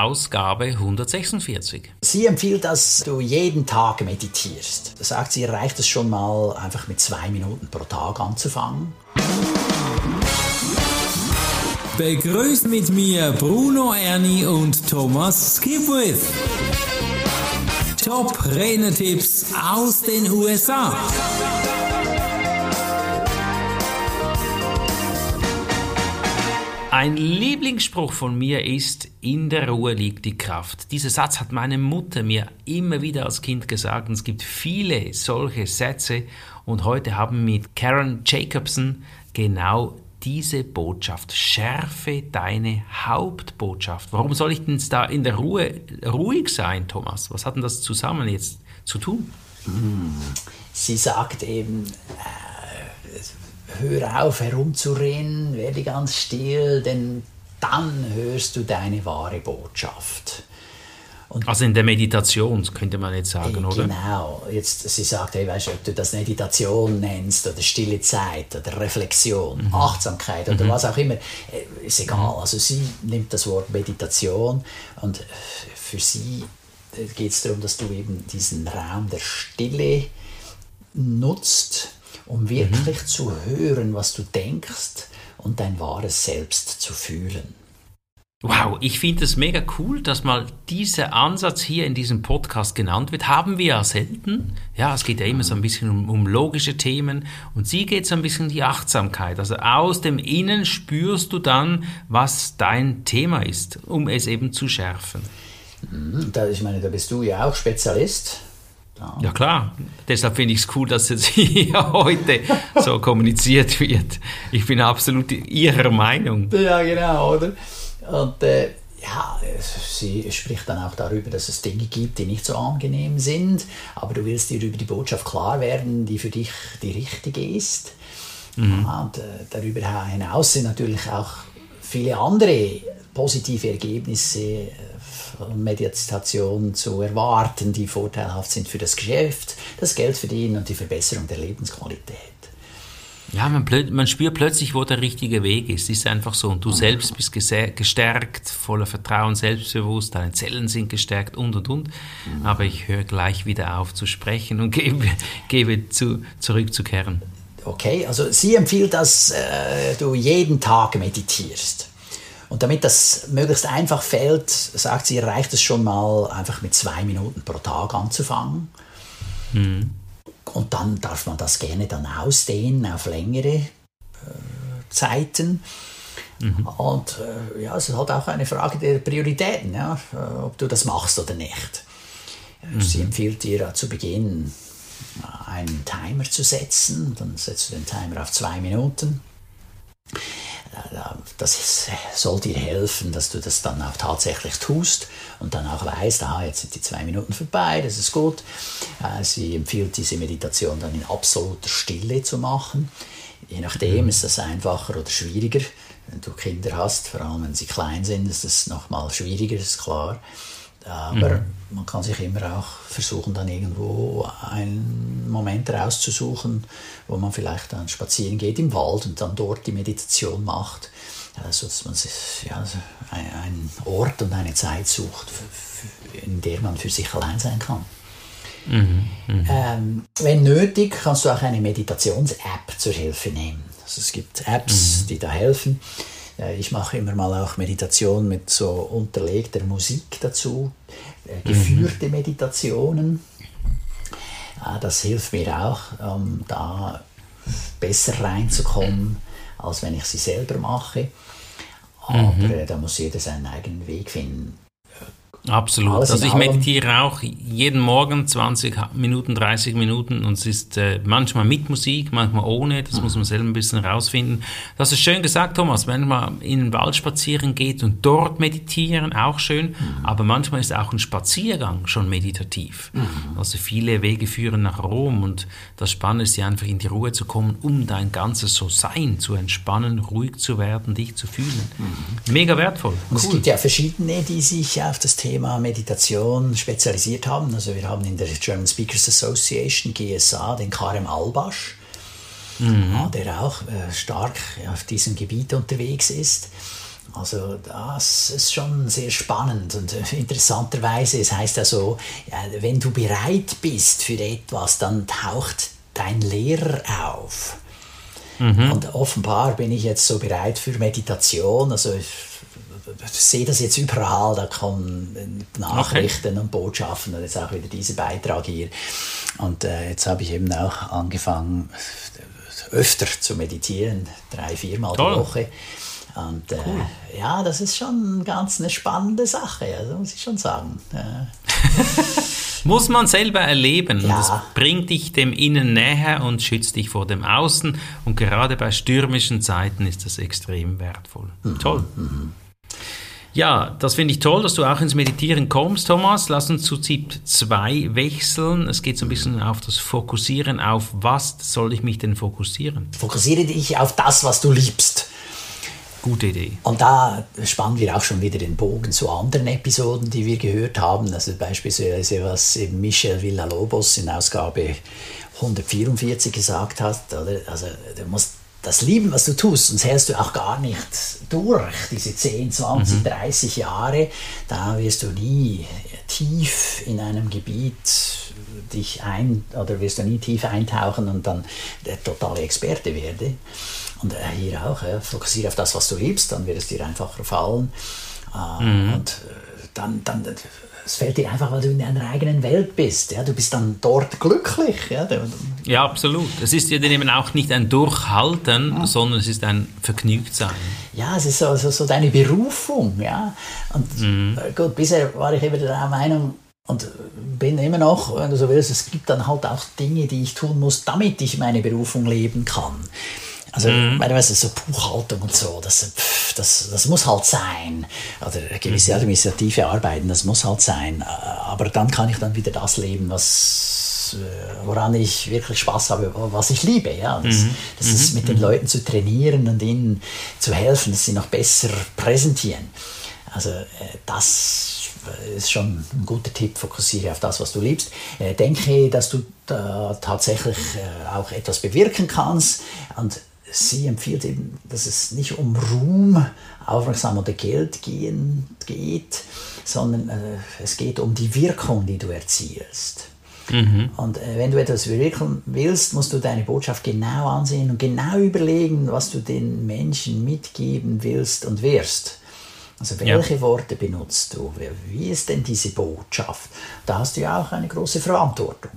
Ausgabe 146. Sie empfiehlt, dass du jeden Tag meditierst. Da sagt sie, reicht es schon mal, einfach mit zwei Minuten pro Tag anzufangen. Begrüßt mit mir Bruno Ernie und Thomas Skipwith. Top Renetipps aus den USA. Ein Lieblingsspruch von mir ist, in der Ruhe liegt die Kraft. Dieser Satz hat meine Mutter mir immer wieder als Kind gesagt und es gibt viele solche Sätze und heute haben wir mit Karen Jacobson genau diese Botschaft. Schärfe deine Hauptbotschaft. Warum soll ich denn da in der Ruhe ruhig sein, Thomas? Was hat denn das zusammen jetzt zu tun? Sie sagt eben, hör auf herumzurennen, werde ganz still, denn dann hörst du deine wahre Botschaft. Und also in der Meditation, könnte man jetzt sagen, genau. oder? Genau. Jetzt, sie sagt, hey, weißt ob du das Meditation nennst oder stille Zeit oder Reflexion, mhm. Achtsamkeit oder mhm. was auch immer, äh, ist egal. Also sie nimmt das Wort Meditation und für sie äh, geht es darum, dass du eben diesen Raum der Stille nutzt um wirklich mhm. zu hören, was du denkst und dein wahres Selbst zu fühlen. Wow, ich finde es mega cool, dass mal dieser Ansatz hier in diesem Podcast genannt wird. Haben wir ja selten. Ja, es geht ja immer so ein bisschen um, um logische Themen und sie geht so ein bisschen die Achtsamkeit. Also aus dem Innen spürst du dann, was dein Thema ist, um es eben zu schärfen. Mhm, da, ich meine, da bist du ja auch Spezialist. Ja, klar. Deshalb finde ich es cool, dass es hier heute so kommuniziert wird. Ich bin absolut Ihrer Meinung. Ja, genau, oder? Und äh, ja, sie spricht dann auch darüber, dass es Dinge gibt, die nicht so angenehm sind, aber du willst dir über die Botschaft klar werden, die für dich die richtige ist. Mhm. Und äh, darüber hinaus sind natürlich auch viele andere positive Ergebnisse äh, Meditation zu erwarten, die vorteilhaft sind für das Geschäft, das Geldverdienen und die Verbesserung der Lebensqualität. Ja, man, man, spürt plötzlich, wo der richtige Weg ist. Es ist einfach so. Und du selbst bist gestärkt, voller Vertrauen, selbstbewusst, deine Zellen sind gestärkt und und und. Mhm. Aber ich höre gleich wieder auf zu sprechen und gebe, gebe zu, zurückzukehren. Okay, also sie empfiehlt, dass äh, du jeden Tag meditierst. Und damit das möglichst einfach fällt, sagt sie, reicht es schon mal einfach mit zwei Minuten pro Tag anzufangen. Mhm. Und dann darf man das gerne dann ausdehnen auf längere äh, Zeiten. Mhm. Und äh, ja, es ist halt auch eine Frage der Prioritäten, ja, äh, ob du das machst oder nicht. Mhm. Sie empfiehlt dir zu Beginn einen Timer zu setzen. Dann setzt du den Timer auf zwei Minuten das soll dir helfen, dass du das dann auch tatsächlich tust und dann auch weißt, aha, jetzt sind die zwei Minuten vorbei, das ist gut. Äh, sie empfiehlt diese Meditation dann in absoluter Stille zu machen. Je nachdem mhm. ist das einfacher oder schwieriger. Wenn du Kinder hast, vor allem wenn sie klein sind, ist das nochmal schwieriger, ist klar. Aber mhm. man kann sich immer auch versuchen, dann irgendwo einen Moment rauszusuchen, wo man vielleicht dann spazieren geht im Wald und dann dort die Meditation macht. Also, dass man sich ja, einen Ort und eine Zeit sucht, in der man für sich allein sein kann. Mhm, mh. ähm, wenn nötig, kannst du auch eine Meditations-App zur Hilfe nehmen. Also es gibt Apps, mhm. die da helfen. Äh, ich mache immer mal auch Meditation mit so unterlegter Musik dazu, äh, geführte mhm. Meditationen. Äh, das hilft mir auch, um da besser reinzukommen, als wenn ich sie selber mache. Aber mhm. da muss jeder seinen eigenen Weg finden. Absolut. Also ich meditiere auch jeden Morgen 20 Minuten, 30 Minuten und es ist äh, manchmal mit Musik, manchmal ohne. Das mhm. muss man selber ein bisschen rausfinden. Das ist schön gesagt, Thomas, wenn man in den Wald spazieren geht und dort meditieren, auch schön. Mhm. Aber manchmal ist auch ein Spaziergang schon meditativ. Mhm. Also viele Wege führen nach Rom und das Spannende ist ja einfach in die Ruhe zu kommen, um dein ganzes So-Sein zu entspannen, ruhig zu werden, dich zu fühlen. Mhm. Mega wertvoll. Cool. Es gibt ja verschiedene, die sich auf das Thema Thema Meditation spezialisiert haben. Also wir haben in der German Speakers Association, GSA, den Karem Albasch, mhm. der auch äh, stark auf diesem Gebiet unterwegs ist. Also das ist schon sehr spannend und äh, interessanterweise, es heißt ja so, wenn du bereit bist für etwas, dann taucht dein Lehrer auf. Mhm. Und offenbar bin ich jetzt so bereit für Meditation. Also ich sehe das jetzt überall, da kommen Nachrichten okay. und Botschaften und jetzt auch wieder dieser Beitrag hier. Und äh, jetzt habe ich eben auch angefangen, öfter zu meditieren, drei, viermal die Woche. Und äh, cool. ja, das ist schon ganz eine spannende Sache, also muss ich schon sagen. muss man selber erleben. Ja. Das bringt dich dem Innen näher und schützt dich vor dem Außen. Und gerade bei stürmischen Zeiten ist das extrem wertvoll. Mhm. Toll. Mhm. Ja, das finde ich toll, dass du auch ins Meditieren kommst, Thomas. Lass uns zu Tipp 2 wechseln. Es geht so ein bisschen auf das Fokussieren. Auf was soll ich mich denn fokussieren? Fokussiere dich auf das, was du liebst. Gute Idee. Und da spannen wir auch schon wieder den Bogen zu anderen Episoden, die wir gehört haben. Also beispielsweise, was eben Michel Villalobos in Ausgabe 144 gesagt hat. Oder? Also du musst das lieben, was du tust, sonst hältst du auch gar nicht durch, diese 10, 20, mhm. 30 Jahre. Da wirst du nie tief in einem Gebiet dich ein, oder wirst du nie tief eintauchen und dann der totale Experte werden. Und äh, hier auch, ja, fokussiere auf das, was du liebst, dann wird es dir einfacher fallen. Äh, mhm. Und äh, dann, dann es fällt dir einfach, weil du in deiner eigenen Welt bist. Ja? Du bist dann dort glücklich. Ja, ja absolut. Es ist ja dann eben auch nicht ein Durchhalten, ja. sondern es ist ein Vergnügtsein. Ja, es ist so, so, so deine Berufung. Ja? Und mhm. gut, bisher war ich eben der Meinung, und bin immer noch, wenn du so willst, es gibt dann halt auch Dinge, die ich tun muss, damit ich meine Berufung leben kann. Also, mhm. meine, weißt du, so Buchhaltung und so, das, das, das muss halt sein. Oder gewisse mhm. administrative Arbeiten, das muss halt sein. Aber dann kann ich dann wieder das leben, was, äh, woran ich wirklich Spaß habe, was ich liebe. Ja? Das, mhm. das ist mhm. mit den mhm. Leuten zu trainieren und ihnen zu helfen, dass sie noch besser präsentieren. Also, äh, das ist schon ein guter Tipp, fokussiere auf das, was du liebst. Äh, denke, dass du da tatsächlich auch etwas bewirken kannst und sie empfiehlt eben, dass es nicht um Ruhm, Aufmerksamkeit oder Geld gehen, geht, sondern äh, es geht um die Wirkung, die du erzielst. Mhm. Und äh, wenn du etwas wirken willst, musst du deine Botschaft genau ansehen und genau überlegen, was du den Menschen mitgeben willst und wirst. Also welche ja. Worte benutzt du? Wie ist denn diese Botschaft? Da hast du ja auch eine große Verantwortung.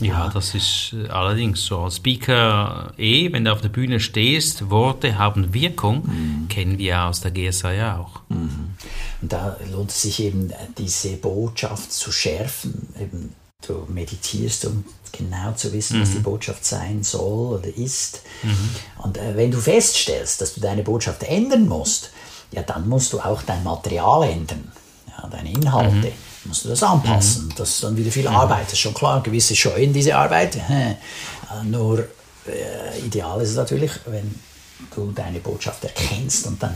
Ja, das ist äh, allerdings so. Als Speaker eh, wenn du auf der Bühne stehst, Worte haben Wirkung, mhm. kennen wir aus der GSA ja auch. Mhm. Und da lohnt es sich eben, diese Botschaft zu schärfen. Eben, du meditierst, um genau zu wissen, mhm. was die Botschaft sein soll oder ist. Mhm. Und äh, wenn du feststellst, dass du deine Botschaft ändern musst, ja, dann musst du auch dein Material ändern, ja, deine Inhalte. Mhm musst du das anpassen. Mhm. Das ist dann wieder viel mhm. Arbeit. Das ist schon klar, gewisse scheuen diese Arbeit. Äh, nur äh, ideal ist es natürlich, wenn du deine Botschaft erkennst und dann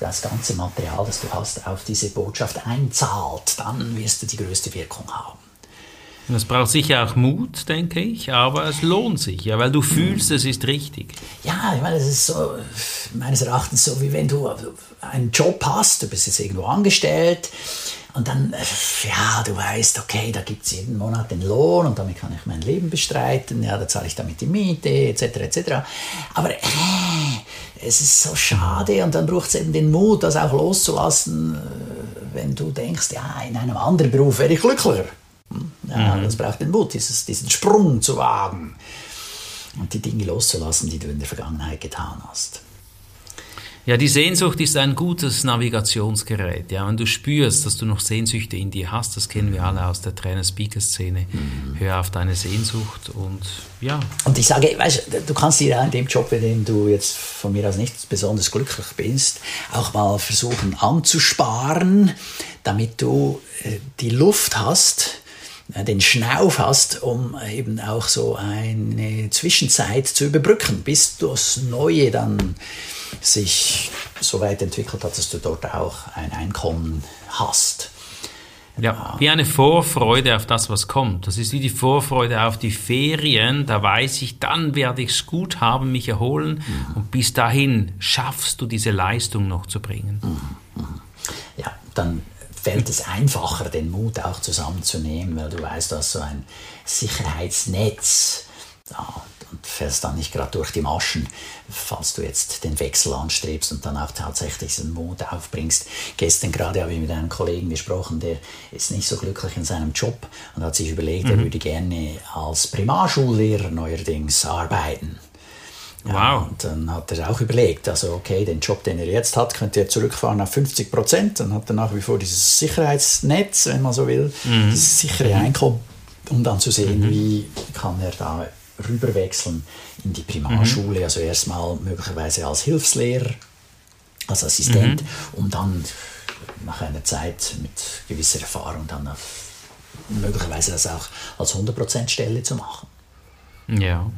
das ganze Material, das du hast, auf diese Botschaft einzahlt, dann wirst du die größte Wirkung haben. Es braucht sicher auch Mut, denke ich, aber es lohnt sich, ja, weil du fühlst, es ist richtig. Ja, ich meine, es ist so, meines Erachtens so, wie wenn du einen Job hast, du bist jetzt irgendwo angestellt und dann, äh, ja, du weißt, okay, da gibt es jeden Monat den Lohn und damit kann ich mein Leben bestreiten, ja, da zahle ich damit die Miete, etc., etc. Aber äh, es ist so schade und dann braucht es eben den Mut, das auch loszulassen, äh, wenn du denkst, ja, in einem anderen Beruf wäre ich glücklicher. Hm? Ja, mhm. das braucht den Mut, dieses, diesen Sprung zu wagen und die Dinge loszulassen, die du in der Vergangenheit getan hast. Ja, die Sehnsucht ist ein gutes Navigationsgerät. Ja, wenn du spürst, dass du noch Sehnsüchte in dir hast, das kennen wir alle aus der Trainer-Speaker-Szene. Mhm. Hör auf deine Sehnsucht und ja. Und ich sage, weißt, du kannst dir in dem Job, in dem du jetzt von mir aus nicht besonders glücklich bist, auch mal versuchen anzusparen, damit du äh, die Luft hast, äh, den Schnauf hast, um eben auch so eine Zwischenzeit zu überbrücken, bis das Neue dann sich so weit entwickelt hat, dass du dort auch ein Einkommen hast. Ja, wie eine Vorfreude auf das, was kommt. Das ist wie die Vorfreude auf die Ferien. Da weiß ich, dann werde ich es gut haben, mich erholen. Mhm. Und bis dahin schaffst du diese Leistung noch zu bringen. Mhm. mhm. Ja, dann fällt es einfacher, den Mut auch zusammenzunehmen, weil du weißt, dass so ein Sicherheitsnetz ja, und fährst dann nicht gerade durch die Maschen, falls du jetzt den Wechsel anstrebst und dann auch tatsächlich diesen Mut aufbringst. Gestern gerade habe ich mit einem Kollegen gesprochen, der ist nicht so glücklich in seinem Job und hat sich überlegt, mhm. er würde gerne als Primarschullehrer neuerdings arbeiten. Ja, wow. Und dann hat er auch überlegt, also okay, den Job, den er jetzt hat, könnte er zurückfahren auf 50 Prozent. Dann hat er nach wie vor dieses Sicherheitsnetz, wenn man so will, mhm. dieses sichere Einkommen, um dann zu sehen, mhm. wie kann er da rüberwechseln in die Primarschule, mhm. also erstmal möglicherweise als Hilfslehrer, als Assistent, mhm. um dann nach einer Zeit mit gewisser Erfahrung dann möglicherweise das auch als 100% Stelle zu machen. Ja.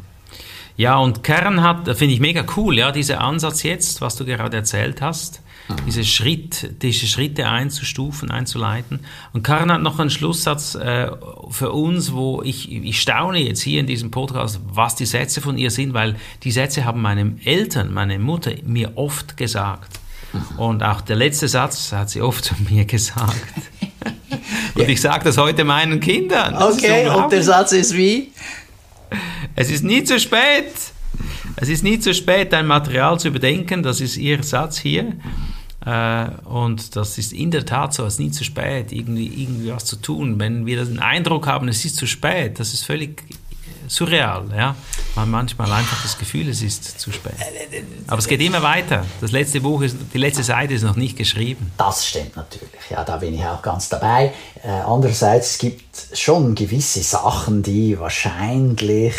Ja, und Kern hat, finde ich mega cool, ja, dieser Ansatz jetzt, was du gerade erzählt hast, mhm. diese, Schritt, diese Schritte einzustufen, einzuleiten. Und Kern hat noch einen Schlusssatz äh, für uns, wo ich, ich staune jetzt hier in diesem Podcast, was die Sätze von ihr sind, weil die Sätze haben meine Eltern, meine Mutter mir oft gesagt. Mhm. Und auch der letzte Satz hat sie oft zu mir gesagt. und ja. ich sage das heute meinen Kindern. Das okay, und der Satz ist wie? Es ist nie zu spät. Es ist nie zu spät, dein Material zu überdenken. Das ist ihr Satz hier. Äh, und das ist in der Tat so, es ist nie zu spät, irgendwie, irgendwie was zu tun. Wenn wir den Eindruck haben, es ist zu spät, das ist völlig surreal. Ja? Man hat manchmal einfach das Gefühl, es ist zu spät. Aber es geht immer weiter. Das letzte Buch ist, die letzte Seite ist noch nicht geschrieben. Das stimmt natürlich. Ja, da bin ich auch ganz dabei. Äh, andererseits es gibt schon gewisse Sachen, die wahrscheinlich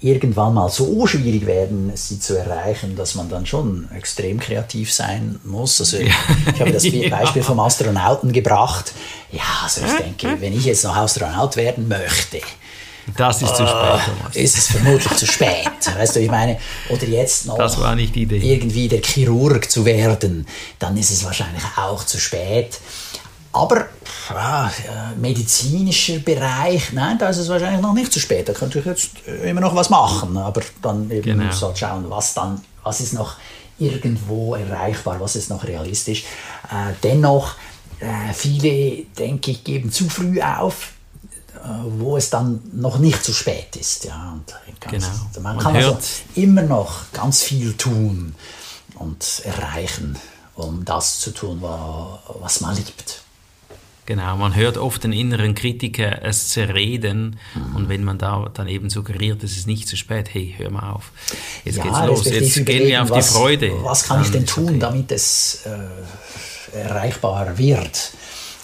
irgendwann mal so schwierig werden, sie zu erreichen, dass man dann schon extrem kreativ sein muss. Also ja. ich habe das Beispiel vom Astronauten gebracht. Ja, also ich denke, wenn ich jetzt noch Astronaut werden möchte, das ist zu spät, ah, Thomas. Ist es vermutlich zu spät. Weißt du, ich meine, oder jetzt noch das war nicht die Idee. irgendwie der Chirurg zu werden, dann ist es wahrscheinlich auch zu spät. Aber ja, medizinischer Bereich, nein, da ist es wahrscheinlich noch nicht zu spät. Da könnte ich jetzt immer noch was machen, aber dann eben genau. muss halt schauen, was dann, was ist noch irgendwo erreichbar, was ist noch realistisch. Äh, dennoch, äh, viele, denke ich, geben zu früh auf äh, wo es dann noch nicht zu spät ist. Ja, und ganz, genau. Man, man kann also immer noch ganz viel tun und erreichen, um das zu tun, was man liebt. Genau, man hört oft den inneren Kritiker es zerreden mhm. und wenn man da dann eben suggeriert, es ist nicht zu spät, hey, hör mal auf, jetzt ja, geht's los, jetzt gehen wir auf was, die Freude. Was kann ich denn tun, okay. damit es äh, erreichbar wird?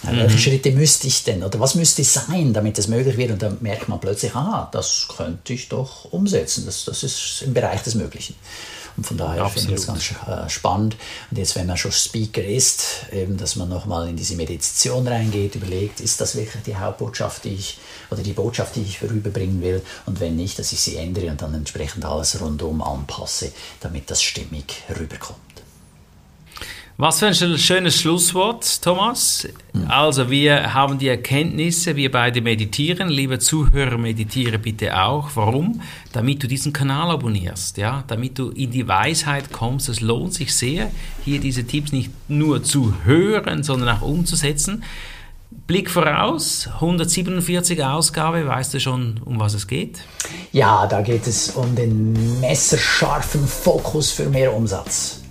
Mhm. Welche Schritte müsste ich denn oder was müsste sein, damit das möglich wird? Und dann merkt man plötzlich, ah, das könnte ich doch umsetzen. Das, das ist im Bereich des Möglichen. Und von daher Absolut. finde ich das ganz äh, spannend. Und jetzt, wenn man schon Speaker ist, eben, dass man nochmal in diese Meditation reingeht, überlegt, ist das wirklich die Hauptbotschaft, die ich, oder die Botschaft, die ich rüberbringen will? Und wenn nicht, dass ich sie ändere und dann entsprechend alles rundum anpasse, damit das stimmig rüberkommt. Was für ein schönes Schlusswort, Thomas. Also, wir haben die Erkenntnisse, wir beide meditieren. Liebe Zuhörer, meditiere bitte auch. Warum? Damit du diesen Kanal abonnierst, ja? Damit du in die Weisheit kommst. Es lohnt sich sehr, hier diese Tipps nicht nur zu hören, sondern auch umzusetzen. Blick voraus, 147 Ausgabe, weißt du schon, um was es geht? Ja, da geht es um den messerscharfen Fokus für mehr Umsatz.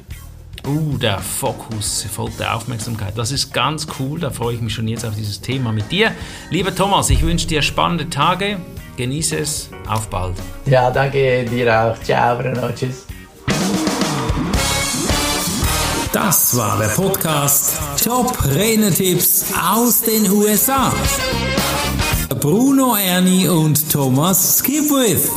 Uh, der Fokus, volle Aufmerksamkeit. Das ist ganz cool. Da freue ich mich schon jetzt auf dieses Thema mit dir. Lieber Thomas, ich wünsche dir spannende Tage. Genieße es. Auf bald. Ja, danke dir auch. Ciao, Bruno. Tschüss. Das war der Podcast Top Renetipps aus den USA. Bruno Ernie und Thomas Skipwith.